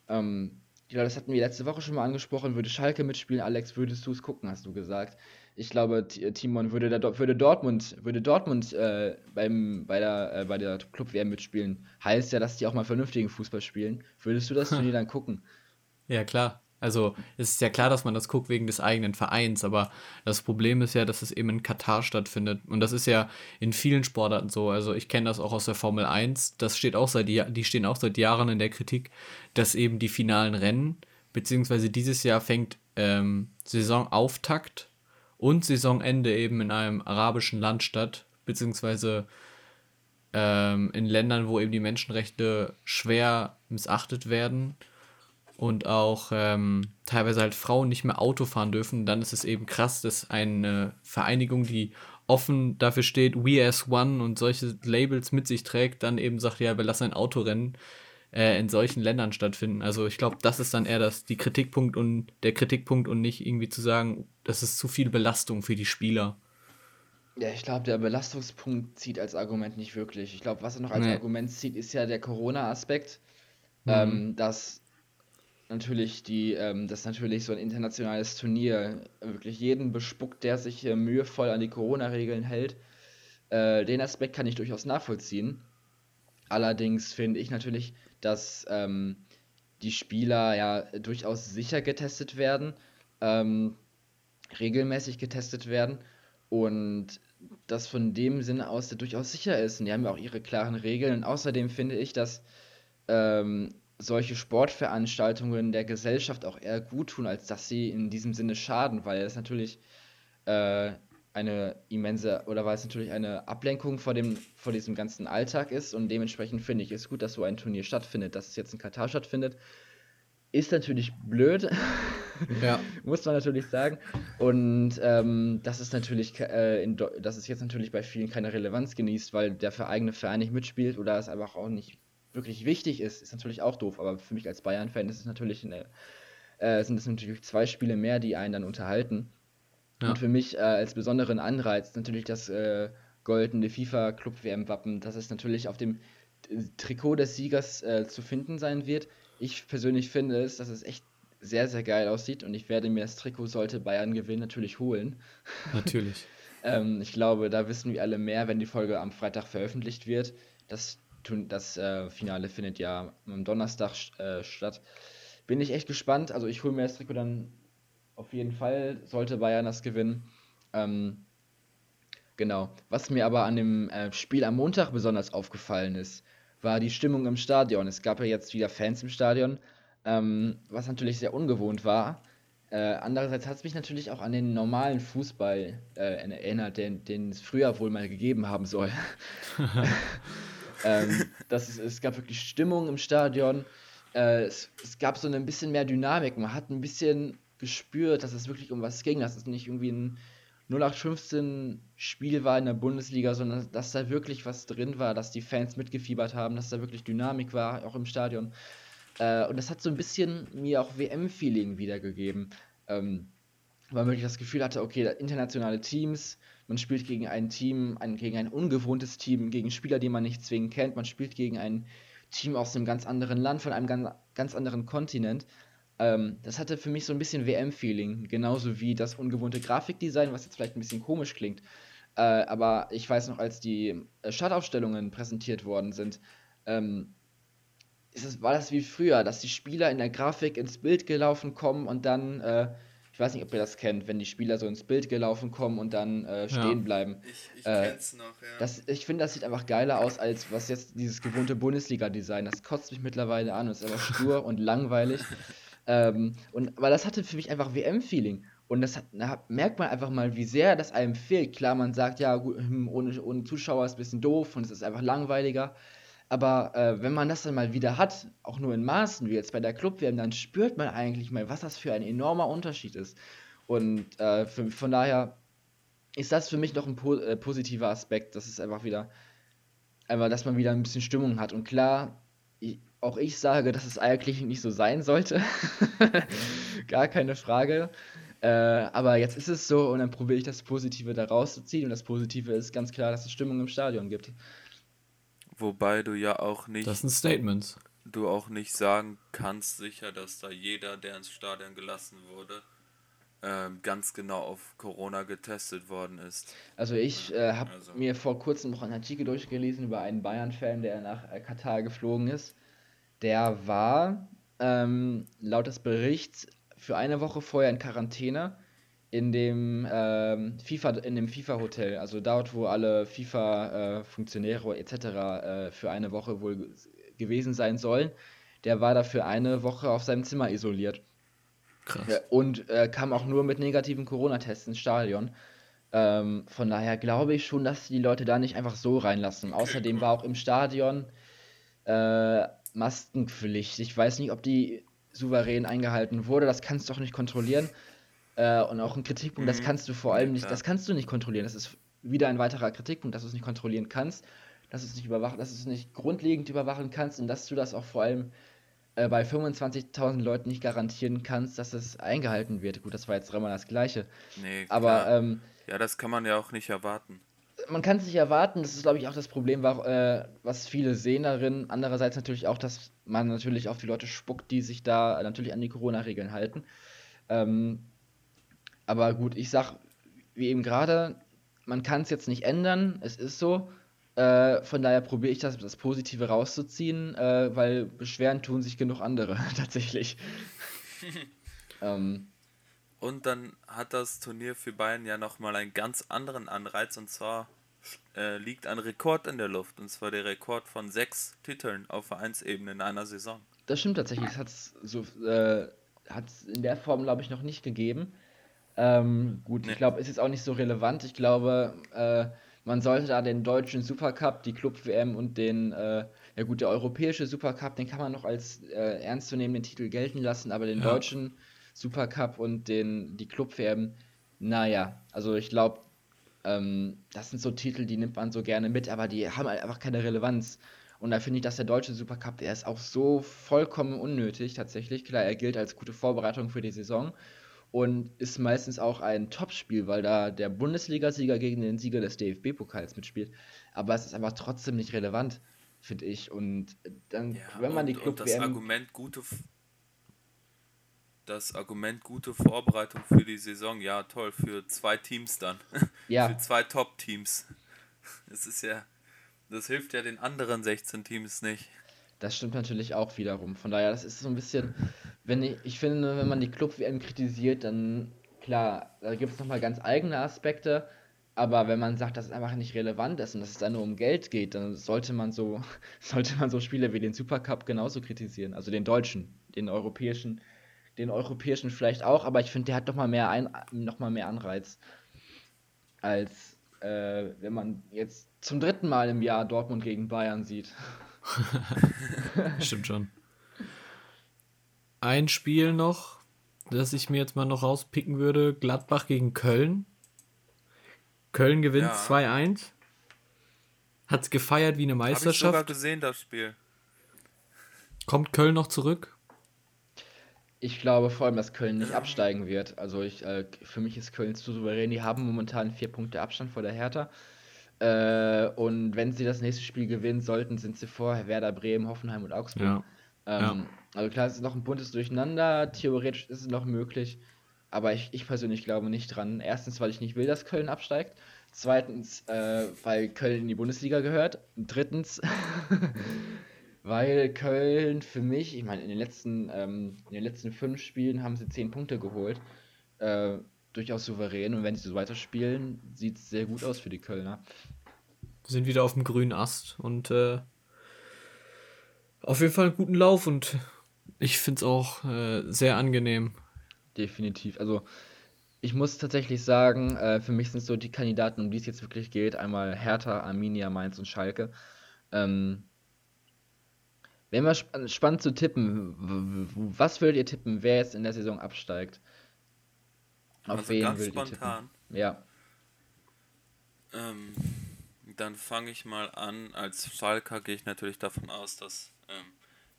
Ähm, ich glaube, das hatten wir letzte Woche schon mal angesprochen. Würde Schalke mitspielen, Alex, würdest du es gucken, hast du gesagt. Ich glaube, äh, Timon würde, da, würde Dortmund, würde Dortmund äh, beim, bei der, äh, bei der Club-WM mitspielen. Heißt ja, dass die auch mal vernünftigen Fußball spielen. Würdest du das Turnier dann gucken? Ja, klar. Also es ist ja klar, dass man das guckt wegen des eigenen Vereins, aber das Problem ist ja, dass es eben in Katar stattfindet. Und das ist ja in vielen Sportarten so. Also ich kenne das auch aus der Formel 1. Das steht auch seit die stehen auch seit Jahren in der Kritik, dass eben die finalen Rennen, beziehungsweise dieses Jahr fängt ähm, Saisonauftakt und Saisonende eben in einem arabischen Land statt, beziehungsweise ähm, in Ländern, wo eben die Menschenrechte schwer missachtet werden und auch ähm, teilweise halt Frauen nicht mehr Auto fahren dürfen, dann ist es eben krass, dass eine Vereinigung, die offen dafür steht, We as One und solche Labels mit sich trägt, dann eben sagt, ja, wir lassen ein Autorennen äh, in solchen Ländern stattfinden. Also ich glaube, das ist dann eher das, die Kritikpunkt und der Kritikpunkt und nicht irgendwie zu sagen, das ist zu viel Belastung für die Spieler. Ja, ich glaube, der Belastungspunkt zieht als Argument nicht wirklich. Ich glaube, was er noch als nee. Argument zieht, ist ja der Corona-Aspekt, mhm. ähm, dass natürlich die, ähm, dass natürlich so ein internationales Turnier wirklich jeden bespuckt, der sich äh, mühevoll an die Corona-Regeln hält. Äh, den Aspekt kann ich durchaus nachvollziehen. Allerdings finde ich natürlich, dass ähm, die Spieler ja durchaus sicher getestet werden, ähm, regelmäßig getestet werden und das von dem Sinne aus durchaus sicher ist. Und die haben ja auch ihre klaren Regeln. Und außerdem finde ich, dass ähm, solche Sportveranstaltungen der Gesellschaft auch eher gut tun, als dass sie in diesem Sinne schaden, weil es natürlich äh, eine immense oder weil es natürlich eine Ablenkung vor, dem, vor diesem ganzen Alltag ist und dementsprechend finde ich es gut, dass so ein Turnier stattfindet, dass es jetzt in Katar stattfindet. Ist natürlich blöd, ja. muss man natürlich sagen. Und ähm, das ist natürlich, äh, in, dass es jetzt natürlich bei vielen keine Relevanz genießt, weil der eigene Verein nicht mitspielt oder es einfach auch nicht wirklich wichtig ist, ist natürlich auch doof, aber für mich als Bayern-Fan ist es natürlich eine, äh, sind es natürlich zwei Spiele mehr, die einen dann unterhalten. Ja. Und für mich äh, als besonderen Anreiz natürlich das äh, goldene FIFA Club WM Wappen, dass es natürlich auf dem Trikot des Siegers äh, zu finden sein wird. Ich persönlich finde es, dass es echt sehr, sehr geil aussieht und ich werde mir das Trikot, sollte Bayern gewinnen, natürlich holen. Natürlich. ähm, ich glaube, da wissen wir alle mehr, wenn die Folge am Freitag veröffentlicht wird. Das das äh, Finale findet ja am Donnerstag äh, statt. Bin ich echt gespannt. Also ich hole mir das Trikot dann auf jeden Fall, sollte Bayern das gewinnen. Ähm, genau. Was mir aber an dem äh, Spiel am Montag besonders aufgefallen ist, war die Stimmung im Stadion. Es gab ja jetzt wieder Fans im Stadion, ähm, was natürlich sehr ungewohnt war. Äh, andererseits hat es mich natürlich auch an den normalen Fußball äh, erinnert, den, den es früher wohl mal gegeben haben soll. ähm, das ist, es gab wirklich Stimmung im Stadion. Äh, es, es, gab so ein bisschen mehr Dynamik. Man hat ein bisschen gespürt, dass es wirklich um was ging, dass es nicht irgendwie ein 0815 Spiel war in der Bundesliga, sondern dass da wirklich was drin war, dass die Fans mitgefiebert haben, dass da wirklich Dynamik war, auch im Stadion. Äh, und das hat so ein bisschen mir auch WM-Feeling wiedergegeben. Ähm, weil man wirklich das Gefühl hatte, okay, internationale Teams, man spielt gegen ein Team, ein, gegen ein ungewohntes Team, gegen Spieler, die man nicht zwingend kennt. Man spielt gegen ein Team aus einem ganz anderen Land, von einem ganz, ganz anderen Kontinent. Ähm, das hatte für mich so ein bisschen WM-Feeling, genauso wie das ungewohnte Grafikdesign, was jetzt vielleicht ein bisschen komisch klingt. Äh, aber ich weiß noch, als die äh, Startaufstellungen präsentiert worden sind, ähm, ist es, war das wie früher, dass die Spieler in der Grafik ins Bild gelaufen kommen und dann, äh, ich weiß nicht, ob ihr das kennt, wenn die Spieler so ins Bild gelaufen kommen und dann äh, stehen ja. bleiben. Ich, ich äh, kenn's noch, ja. Das, ich finde, das sieht einfach geiler aus, als was jetzt dieses gewohnte Bundesliga-Design. Das kotzt mich mittlerweile an und ist einfach stur und langweilig. Ähm, und, aber das hatte für mich einfach WM-Feeling. Und das hat, da merkt man einfach mal, wie sehr das einem fehlt. Klar, man sagt, ja, gut, hm, ohne, ohne Zuschauer ist ein bisschen doof und es ist einfach langweiliger. Aber äh, wenn man das dann mal wieder hat, auch nur in Maßen, wie jetzt bei der Club-WM, dann spürt man eigentlich mal, was das für ein enormer Unterschied ist. Und äh, für, von daher ist das für mich noch ein po äh, positiver Aspekt. Das ist einfach wieder, einfach, dass man wieder ein bisschen Stimmung hat. Und klar, ich, auch ich sage, dass es eigentlich nicht so sein sollte. Gar keine Frage. Äh, aber jetzt ist es so und dann probiere ich das Positive da rauszuziehen. Und das Positive ist ganz klar, dass es Stimmung im Stadion gibt. Wobei du ja auch nicht. Das sind Statements. Du auch nicht sagen kannst, sicher, dass da jeder, der ins Stadion gelassen wurde, äh, ganz genau auf Corona getestet worden ist. Also ich äh, habe also. mir vor kurzem noch einen Artikel durchgelesen über einen Bayern-Fan, der nach äh, Katar geflogen ist. Der war ähm, laut des Berichts für eine Woche vorher in Quarantäne in dem ähm, FIFA in dem FIFA Hotel, also dort, wo alle FIFA äh, Funktionäre etc. Äh, für eine Woche wohl gewesen sein sollen. Der war da für eine Woche auf seinem Zimmer isoliert. Krass. und äh, kam auch nur mit negativen Corona-Tests ins Stadion. Ähm, von daher glaube ich schon, dass die Leute da nicht einfach so reinlassen. Außerdem war auch im Stadion äh, Maskenpflicht. Ich weiß nicht, ob die souverän eingehalten wurde. Das kannst du auch nicht kontrollieren. Äh, und auch ein Kritikpunkt, mhm. das kannst du vor allem nicht, das kannst du nicht kontrollieren. Das ist wieder ein weiterer Kritikpunkt, dass du es nicht kontrollieren kannst, dass du es nicht überwachen, dass du es nicht grundlegend überwachen kannst und dass du das auch vor allem äh, bei 25.000 Leuten nicht garantieren kannst, dass es eingehalten wird. Gut, das war jetzt dreimal das Gleiche. Nee, aber ähm, ja, das kann man ja auch nicht erwarten man kann es nicht erwarten, das ist, glaube ich, auch das Problem, äh, was viele sehen darin. Andererseits natürlich auch, dass man natürlich auf die Leute spuckt, die sich da natürlich an die Corona-Regeln halten. Ähm, aber gut, ich sag, wie eben gerade, man kann es jetzt nicht ändern, es ist so. Äh, von daher probiere ich das, das Positive rauszuziehen, äh, weil Beschweren tun sich genug andere tatsächlich. ähm, und dann hat das Turnier für Bayern ja nochmal einen ganz anderen Anreiz und zwar äh, liegt ein Rekord in der Luft und zwar der Rekord von sechs Titeln auf Vereinsebene in einer Saison. Das stimmt tatsächlich, das hat es so, äh, in der Form, glaube ich, noch nicht gegeben. Ähm, gut, nee. ich glaube, es ist auch nicht so relevant. Ich glaube, äh, man sollte da den deutschen Supercup, die Club-WM und den, äh, ja gut, der europäische Supercup, den kann man noch als äh, ernstzunehmenden Titel gelten lassen, aber den ja. deutschen Supercup und den, die Club-WM, naja, also ich glaube, ähm, das sind so Titel, die nimmt man so gerne mit, aber die haben halt einfach keine Relevanz. Und da finde ich, dass der deutsche Supercup, der ist auch so vollkommen unnötig tatsächlich. Klar, er gilt als gute Vorbereitung für die Saison und ist meistens auch ein Topspiel, weil da der Bundesligasieger gegen den Sieger des DFB-Pokals mitspielt. Aber es ist einfach trotzdem nicht relevant, finde ich. Und dann, ja, wenn man und, die Club und das Argument gute das Argument gute Vorbereitung für die Saison, ja toll, für zwei Teams dann. Ja. für zwei Top-Teams. Das ist ja, das hilft ja den anderen 16 Teams nicht. Das stimmt natürlich auch wiederum. Von daher, das ist so ein bisschen, wenn ich, ich finde, wenn man die Club-WM kritisiert, dann klar, da gibt es nochmal ganz eigene Aspekte, aber wenn man sagt, dass es einfach nicht relevant ist und dass es da nur um Geld geht, dann sollte man so, sollte man so Spiele wie den Supercup genauso kritisieren. Also den deutschen, den europäischen den europäischen vielleicht auch, aber ich finde, der hat doch mal mehr, ein, noch mal mehr Anreiz, als äh, wenn man jetzt zum dritten Mal im Jahr Dortmund gegen Bayern sieht. Stimmt schon. Ein Spiel noch, das ich mir jetzt mal noch rauspicken würde: Gladbach gegen Köln. Köln gewinnt ja. 2-1. Hat es gefeiert wie eine Meisterschaft. Hab ich sogar gesehen, das Spiel. Kommt Köln noch zurück? Ich glaube vor allem, dass Köln nicht absteigen wird. Also ich, äh, für mich ist Köln zu souverän. Die haben momentan vier Punkte Abstand vor der Hertha. Äh, und wenn sie das nächste Spiel gewinnen sollten, sind sie vor Werder Bremen, Hoffenheim und Augsburg. Ja. Ähm, ja. Also klar, es ist noch ein buntes Durcheinander. Theoretisch ist es noch möglich. Aber ich, ich persönlich glaube nicht dran. Erstens, weil ich nicht will, dass Köln absteigt. Zweitens, äh, weil Köln in die Bundesliga gehört. Drittens, weil Köln für mich, ich meine, in den letzten, ähm, in den letzten fünf Spielen haben sie zehn Punkte geholt. Äh, durchaus souverän und wenn sie so weiterspielen, sieht es sehr gut aus für die Kölner. Sind wieder auf dem grünen Ast und äh, auf jeden Fall einen guten Lauf und ich finde es auch äh, sehr angenehm. Definitiv. Also ich muss tatsächlich sagen, äh, für mich sind so die Kandidaten, um die es jetzt wirklich geht, einmal Hertha, Arminia, Mainz und Schalke. Ähm, Wäre mal sp spannend zu tippen. Was würdet ihr tippen, wer jetzt in der Saison absteigt? Auf Also wen ganz spontan. Ja. Ähm, dann fange ich mal an. Als Schalker gehe ich natürlich davon aus, dass ähm,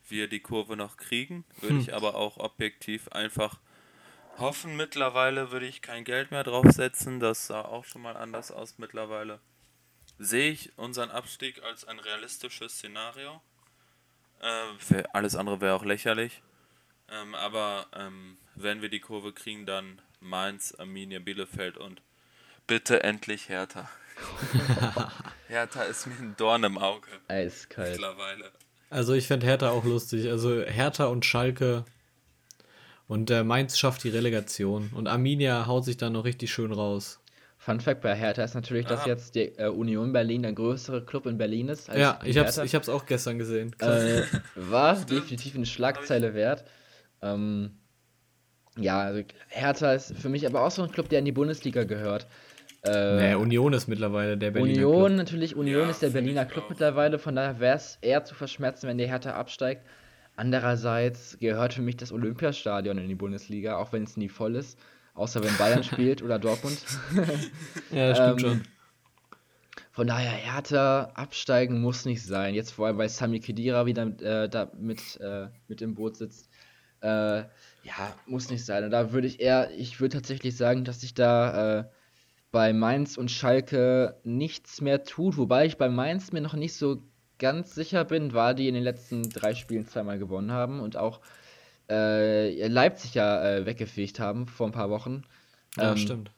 wir die Kurve noch kriegen. Würde Hm. ich aber auch objektiv einfach hoffen. Mittlerweile würde ich kein Geld mehr draufsetzen. Das sah auch schon mal anders aus mittlerweile. Sehe ich unseren Abstieg als ein realistisches Szenario. Äh, alles andere wäre auch lächerlich. Ähm, aber ähm, wenn wir die Kurve kriegen, dann Mainz, Arminia, Bielefeld und bitte endlich Hertha. Hertha ist mir ein Dorn im Auge Eiskalt. mittlerweile. Also ich fände Hertha auch lustig. Also Hertha und Schalke und äh, Mainz schafft die Relegation und Arminia haut sich dann noch richtig schön raus. Fun Fact bei Hertha ist natürlich, dass Ah. jetzt die äh, Union Berlin der größere Club in Berlin ist. als ja, ich hab's, ich ja, also Hertha ist für mich aber auch so ein Club, der in die Bundesliga gehört. Äh, nee, Union ist mittlerweile der Berliner Union, Club. natürlich, Union Ja, ist der Berliner Club auch. mittlerweile, von daher wäre es eher zu verschmerzen, wenn die Hertha absteigt. Andererseits gehört für mich das Olympiastadion in die Bundesliga, auch wenn es nie voll ist. Außer wenn Bayern spielt oder Dortmund. Ja, stimmt Ähm, schon. Von daher, Hertha absteigen muss nicht sein. Jetzt vor allem, weil Sami Khedira wieder äh, da mit, äh, mit im Boot sitzt. Äh, ja, muss nicht sein. Und da würde ich eher, ich würde tatsächlich sagen, dass sich da äh, bei Mainz und Schalke nichts mehr tut. Wobei ich bei Mainz mir noch nicht so ganz sicher bin, weil die in den letzten drei Spielen zweimal gewonnen haben und auch äh, Leipzig ja äh, weggefegt haben vor ein paar Wochen. Ja, ähm, stimmt.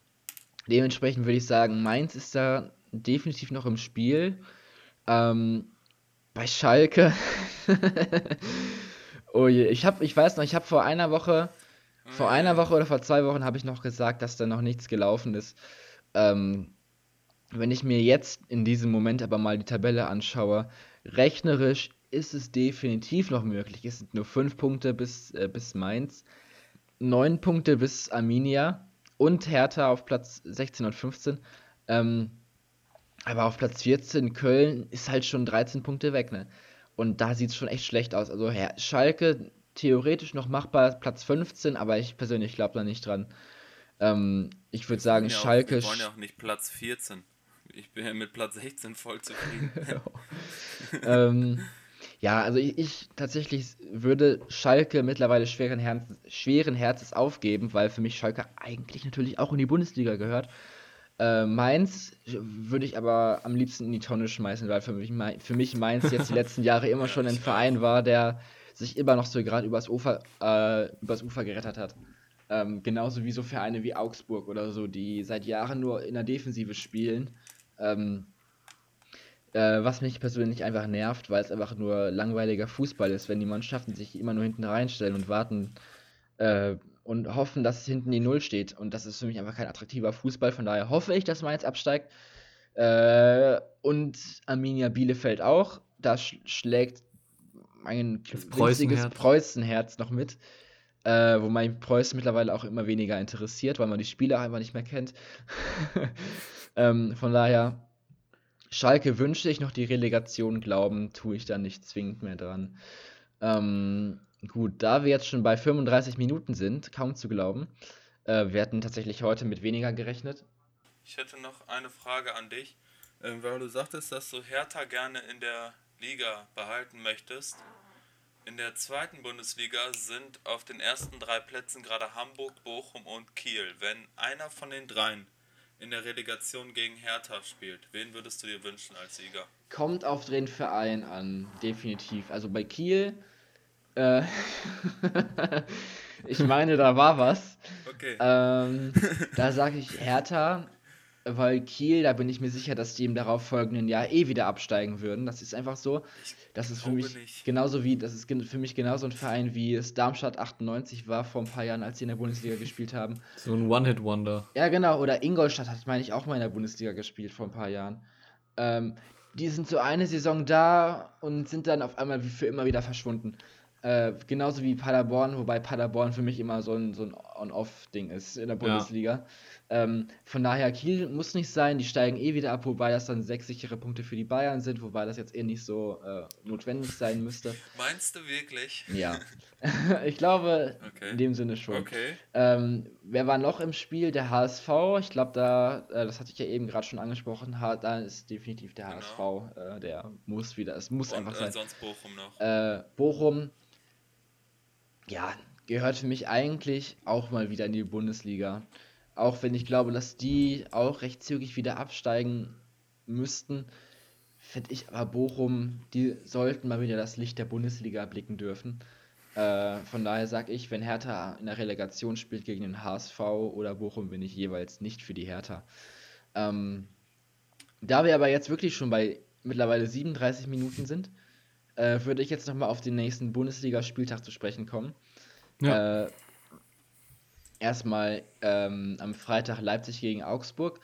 Dementsprechend würde ich sagen, Mainz ist da definitiv noch im Spiel. Ähm, bei Schalke. oh je, ich hab, ich weiß noch, ich habe vor einer Woche, vor einer Woche oder vor zwei Wochen habe ich noch gesagt, dass da noch nichts gelaufen ist. Ähm, wenn ich mir jetzt in diesem Moment aber mal die Tabelle anschaue, rechnerisch ist es definitiv noch möglich. Es sind nur fünf Punkte bis, äh, bis Mainz, neun Punkte bis Arminia und Hertha auf Platz 16 und 15. Ähm, aber auf Platz 14 Köln ist halt schon 13 Punkte weg, ne? Und da sieht es schon echt schlecht aus. Also Her Schalke theoretisch noch machbar, Platz 15, aber ich persönlich glaube da nicht dran. Ähm, ich würde sagen, Ja, auch- Schalke. Wir wollen ja auch nicht Platz 14. Ich bin ja mit Platz 16 voll zufrieden. ähm, ja, also ich, ich tatsächlich würde Schalke mittlerweile schweren, Herzens, schweren Herzens aufgeben, weil für mich Schalke eigentlich natürlich auch in die Bundesliga gehört. Äh, Mainz würde ich aber am liebsten in die Tonne schmeißen, weil für mich, für mich Mainz jetzt die letzten Jahre immer schon ein Verein war, der sich immer noch so gerade übers Ufer, äh, übers Ufer gerettet hat. Ähm, genauso wie so Vereine wie Augsburg oder so, die seit Jahren nur in der Defensive spielen. Ähm, äh, was mich persönlich einfach nervt, weil es einfach nur langweiliger Fußball ist, wenn die Mannschaften sich immer nur hinten reinstellen und warten äh, und hoffen, dass hinten die Null steht. Und das ist für mich einfach kein attraktiver Fußball. Von daher hoffe ich, dass Mainz absteigt. Äh, und Arminia Bielefeld auch. Da sch schlägt mein winziges Preußenherz. Preußenherz noch mit. Äh, wo mein Preußen mittlerweile auch immer weniger interessiert, weil man die Spieler einfach nicht mehr kennt. ähm, von daher, Schalke wünsche ich noch die Relegation, glauben, tue ich da nicht zwingend mehr dran. Ähm, gut, da wir jetzt schon bei 35 Minuten sind, kaum zu glauben. Äh, wir hatten tatsächlich heute mit weniger gerechnet. Ich hätte noch eine Frage an dich, ähm, weil du sagtest, dass du Hertha gerne in der Liga behalten möchtest. In der zweiten Bundesliga sind auf den ersten drei Plätzen gerade Hamburg, Bochum und Kiel. Wenn einer von den dreien in der Relegation gegen Hertha spielt, wen würdest du dir wünschen als Sieger? Kommt auf den Verein an, definitiv. Also bei Kiel, äh, ich meine, da war was. Okay. Ähm, da sage ich Hertha, weil Kiel, da bin ich mir sicher, dass die im darauffolgenden Jahr eh wieder absteigen würden. Das ist einfach so. Das ist für mich nicht. genauso wie, das ist für mich genauso ein Verein, wie es Darmstadt 98 war vor ein paar Jahren, als sie in der Bundesliga gespielt haben. So ein One-Hit-Wonder. Ja, genau. Oder Ingolstadt hat, meine ich, auch mal in der Bundesliga gespielt vor ein paar Jahren. Ähm, die sind so eine Saison da und sind dann auf einmal wie für immer wieder verschwunden. Äh, genauso wie Paderborn, wobei Paderborn für mich immer so ein, so ein On-Off-Ding ist in der Bundesliga. Ähm, von daher, Kiel muss nicht sein, die steigen eh wieder ab, wobei das dann sechs sichere Punkte für die Bayern sind, wobei das jetzt eh nicht so äh, notwendig sein müsste. Meinst du wirklich? Ja. ich glaube, Okay. in dem Sinne schon. Okay. Ähm, wer war noch im Spiel? Der HSV. Ich glaube, da, äh, das hatte ich ja eben gerade schon angesprochen, ha, da ist definitiv der Genau. HSV. Äh, der muss wieder, es muss Und einfach äh, sein. sonst Bochum noch. Äh, Bochum, ja, gehört für mich eigentlich auch mal wieder in die Bundesliga. Auch wenn ich glaube, dass die auch recht zügig wieder absteigen müssten, finde ich aber Bochum, die sollten mal wieder das Licht der Bundesliga blicken dürfen. Äh, von daher sage ich, wenn Hertha in der Relegation spielt gegen den HSV oder Bochum, bin ich jeweils nicht für die Hertha. Ähm, da wir aber jetzt wirklich schon bei mittlerweile 37 Minuten sind, äh, würde ich jetzt nochmal auf den nächsten Bundesligaspieltag zu sprechen kommen. Ja. Äh, erstmal ähm, am Freitag Leipzig gegen Augsburg.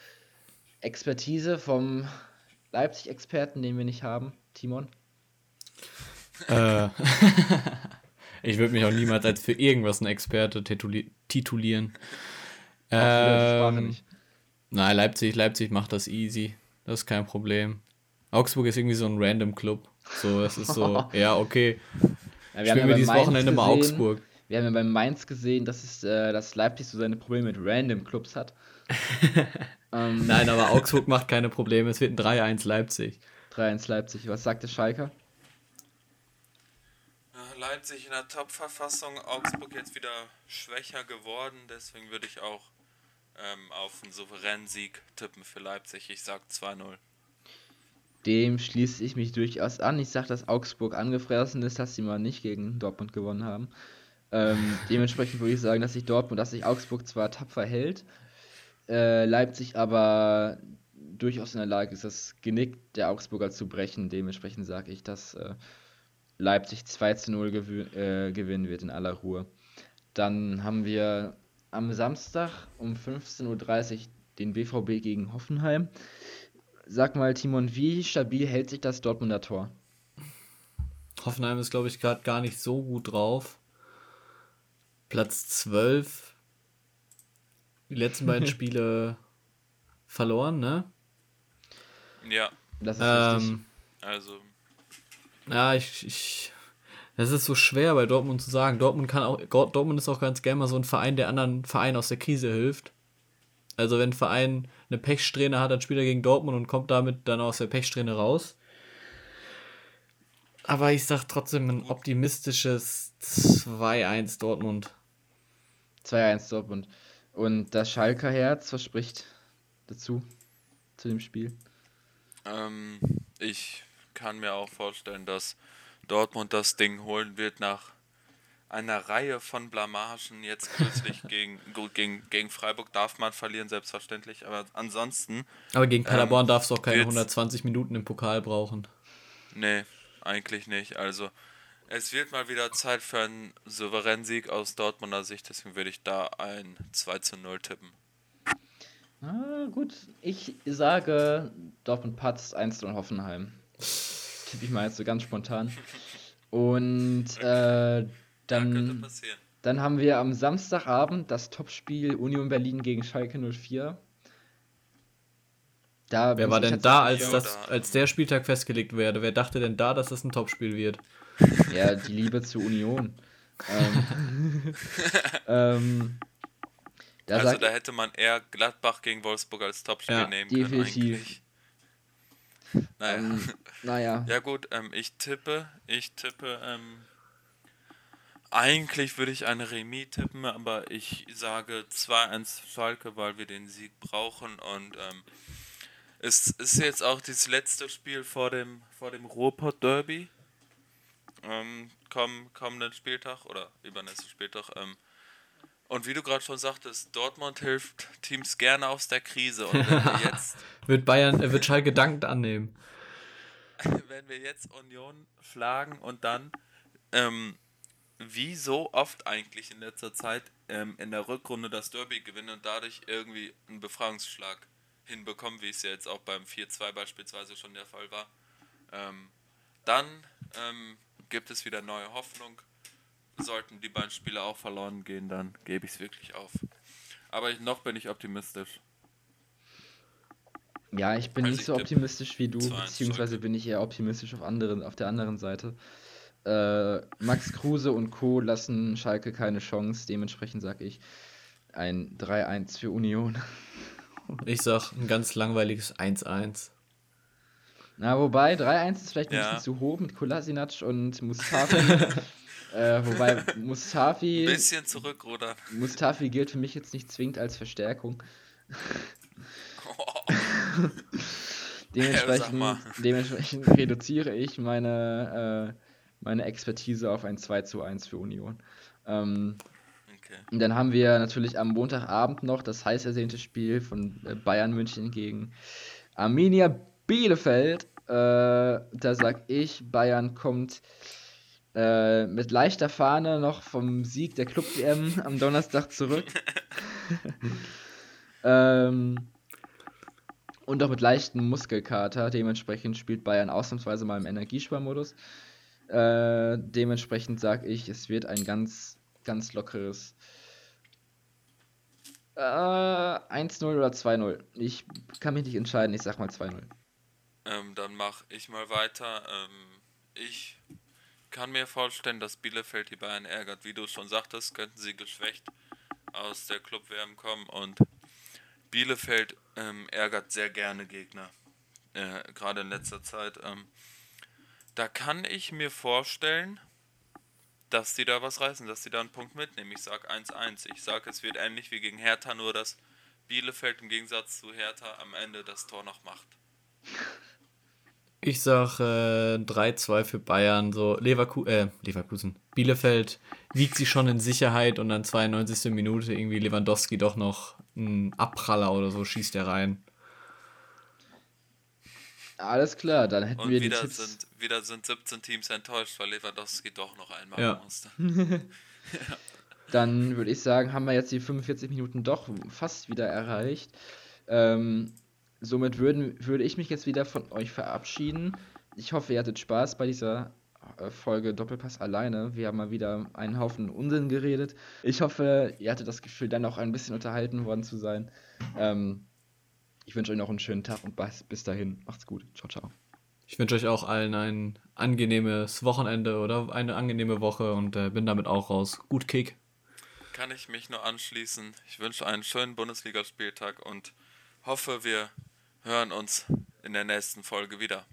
Expertise vom Leipzig-Experten, den wir nicht haben, Timon. Äh, ich würde mich auch niemals als für irgendwas ein Experte tituli titulieren. Ähm, nein, Leipzig, Leipzig macht das easy. Das ist kein Problem. Augsburg ist irgendwie so ein random Club. So, es ist so, ja, okay. Ja, Spielen wir bei dieses Mainz Wochenende mal gesehen- Augsburg. Wir haben ja bei Mainz gesehen, dass, es, äh, dass Leipzig so seine Probleme mit random Clubs hat. ähm, Nein, aber Augsburg macht keine Probleme. Es wird ein 3-1 Leipzig. 3-1 Leipzig. Was sagte Schalke? Äh, Leipzig in der Top-Verfassung, Augsburg jetzt wieder schwächer geworden, deswegen würde ich auch ähm, auf einen souveränen Sieg tippen für Leipzig. Ich sag 2-0. Dem schließe ich mich durchaus an. Ich sage, dass Augsburg angefressen ist, dass sie mal nicht gegen Dortmund gewonnen haben. Ähm, dementsprechend würde ich sagen, dass sich Dortmund, dass sich Augsburg zwar tapfer hält, äh, Leipzig aber durchaus in der Lage ist, das Genick der Augsburger zu brechen. Dementsprechend sage ich, dass äh, Leipzig 2 zu 0 gewü- äh, gewinnen wird in aller Ruhe. Dann haben wir am Samstag um 15.30 Uhr den BVB gegen Hoffenheim. Sag mal, Timon, wie stabil hält sich das Dortmunder Tor? Hoffenheim ist, glaube ich, gerade gar nicht so gut drauf. Platz 12. Die letzten beiden Spiele verloren, ne? Ja, Das ist richtig. Ähm, also ja, ich, ich. Das ist so schwer bei Dortmund zu sagen. Dortmund kann auch. Dortmund ist auch ganz gerne mal so ein Verein, der anderen Vereinen aus der Krise hilft. Also wenn ein Verein eine Pechsträhne hat, dann spielt er gegen Dortmund und kommt damit dann aus der Pechsträhne raus. Aber ich sag trotzdem ein optimistisches 2-1 Dortmund. 2-1 Dortmund. Und das Schalker Herz verspricht dazu, zu dem Spiel. ähm, ich kann mir auch vorstellen, dass Dortmund das Ding holen wird nach einer Reihe von Blamagen. Jetzt kürzlich gegen, gut, gegen, gegen Freiburg darf man verlieren, selbstverständlich, aber ansonsten, Aber gegen Paderborn Ähm, darfst du auch keine wird's- 120 Minuten im Pokal brauchen. nee, eigentlich nicht. Also es wird mal wieder Zeit für einen souveränen Sieg aus Dortmunder Sicht, deswegen würde ich da ein 2 zu 0 tippen. Ah, gut. Ich sage, Dortmund patzt 1 und Hoffenheim. Tippe ich mal jetzt so ganz spontan. Und äh, dann, passieren. dann haben wir am Samstagabend das Topspiel Union Berlin gegen Schalke 04. Da Wer war denn da, als, Ja, das, da- als der Spieltag festgelegt werde? Wer dachte denn da, dass das ein Topspiel wird? Ja, die Liebe zur Union. ähm, ähm, da also da hätte man eher Gladbach gegen Wolfsburg als Topspiel Ja, nehmen definitiv. können eigentlich. Naja. ähm, naja, Ja gut, ähm, ich tippe, ich tippe, ähm, eigentlich würde ich eine Remis tippen, aber ich sage 2-1 Schalke, weil wir den Sieg brauchen und ähm, es ist jetzt auch das letzte Spiel vor dem, vor dem Ruhrpott Derby. Ähm, komm, kommenden Spieltag oder übernächsten Spieltag. Ähm, Und wie du gerade schon sagtest, Dortmund hilft Teams gerne aus der Krise. Und jetzt, wird Bayern, äh, wird Schalke dankend annehmen. wenn wir jetzt Union schlagen und dann, ähm, wie so oft eigentlich in letzter Zeit, ähm, in der Rückrunde das Derby gewinnen und dadurch irgendwie einen Befreiungsschlag hinbekommen, wie es ja jetzt auch beim 4-2 beispielsweise schon der Fall war, ähm, dann ähm, gibt es wieder neue Hoffnung. Sollten die beiden Spiele auch verloren gehen, dann gebe ich es wirklich auf. Aber ich, noch bin ich optimistisch. Ja, ich bin Also nicht ich so optimistisch wie du, 2-1 beziehungsweise bin ich eher optimistisch auf, anderen, auf der anderen Seite. Äh, Max Kruse und Co. lassen Schalke keine Chance, dementsprechend sage ich ein 3-1 für Union. Ich sag ein ganz langweiliges 1-1. Na, wobei 3-1 ist vielleicht ein Ja. bisschen zu hoch mit Kolasinac und Mustafi. äh, wobei Ein Mustafi, bisschen zurückrudern. Mustafi gilt für mich jetzt nicht zwingend als Verstärkung. Dementsprechend, mal. dementsprechend reduziere ich meine, äh, meine Expertise auf ein 2 zu 1 für Union. Ähm, Okay. und dann haben wir natürlich am Montagabend noch das heiß ersehnte Spiel von äh, Bayern München gegen Arminia Bielefeld. Äh, da sag ich, Bayern kommt äh, mit leichter Fahne noch vom Sieg der Club-WM am Donnerstag zurück. ähm, und auch mit leichtem Muskelkater. Dementsprechend spielt Bayern ausnahmsweise mal im Energiesparmodus. Äh, dementsprechend sage ich, es wird ein ganz, ganz lockeres äh, 1-0 oder 2-0. Ich kann mich nicht entscheiden, ich sag mal 2-0. Ähm, dann mache ich mal weiter. Ähm, ich kann mir vorstellen, dass Bielefeld die Bayern ärgert. Wie du schon sagtest, könnten sie geschwächt aus der Club-WM kommen und Bielefeld ähm, ärgert sehr gerne Gegner. Äh, Gerade in letzter Zeit. Ähm, da kann ich mir vorstellen, dass die da was reißen, dass sie da einen Punkt mitnehmen. Ich sag 1-1. Ich sag, es wird ähnlich wie gegen Hertha, nur dass Bielefeld im Gegensatz zu Hertha am Ende das Tor noch macht. Ich sag äh, 3-2 für Bayern. So Leverku äh, Leverkusen. Bielefeld wiegt sich schon in Sicherheit und dann 92. Minute irgendwie Lewandowski doch noch einen Abpraller oder so schießt er rein. Alles klar, dann hätten Und wir die wieder Tipps. sind, wieder sind 17 Teams enttäuscht, weil Lewandowski doch noch einmal Ja. musste. Dann würde ich sagen, haben wir jetzt die 45 Minuten doch fast wieder erreicht. Ähm, somit würden, würde ich mich jetzt wieder von euch verabschieden. Ich hoffe, ihr hattet Spaß bei dieser äh, Folge Doppelpass alleine. Wir haben mal wieder einen Haufen Unsinn geredet. Ich hoffe, ihr hattet das Gefühl, dann auch ein bisschen unterhalten worden zu sein. Ähm, ich wünsche euch noch einen schönen Tag und bis, bis dahin. Macht's gut. Ciao, ciao. Ich wünsche euch auch allen ein angenehmes Wochenende oder eine angenehme Woche und äh, bin damit auch raus. Gut Kick. Kann ich mich nur anschließen. Ich wünsche einen schönen Bundesligaspieltag und hoffe, wir hören uns in der nächsten Folge wieder.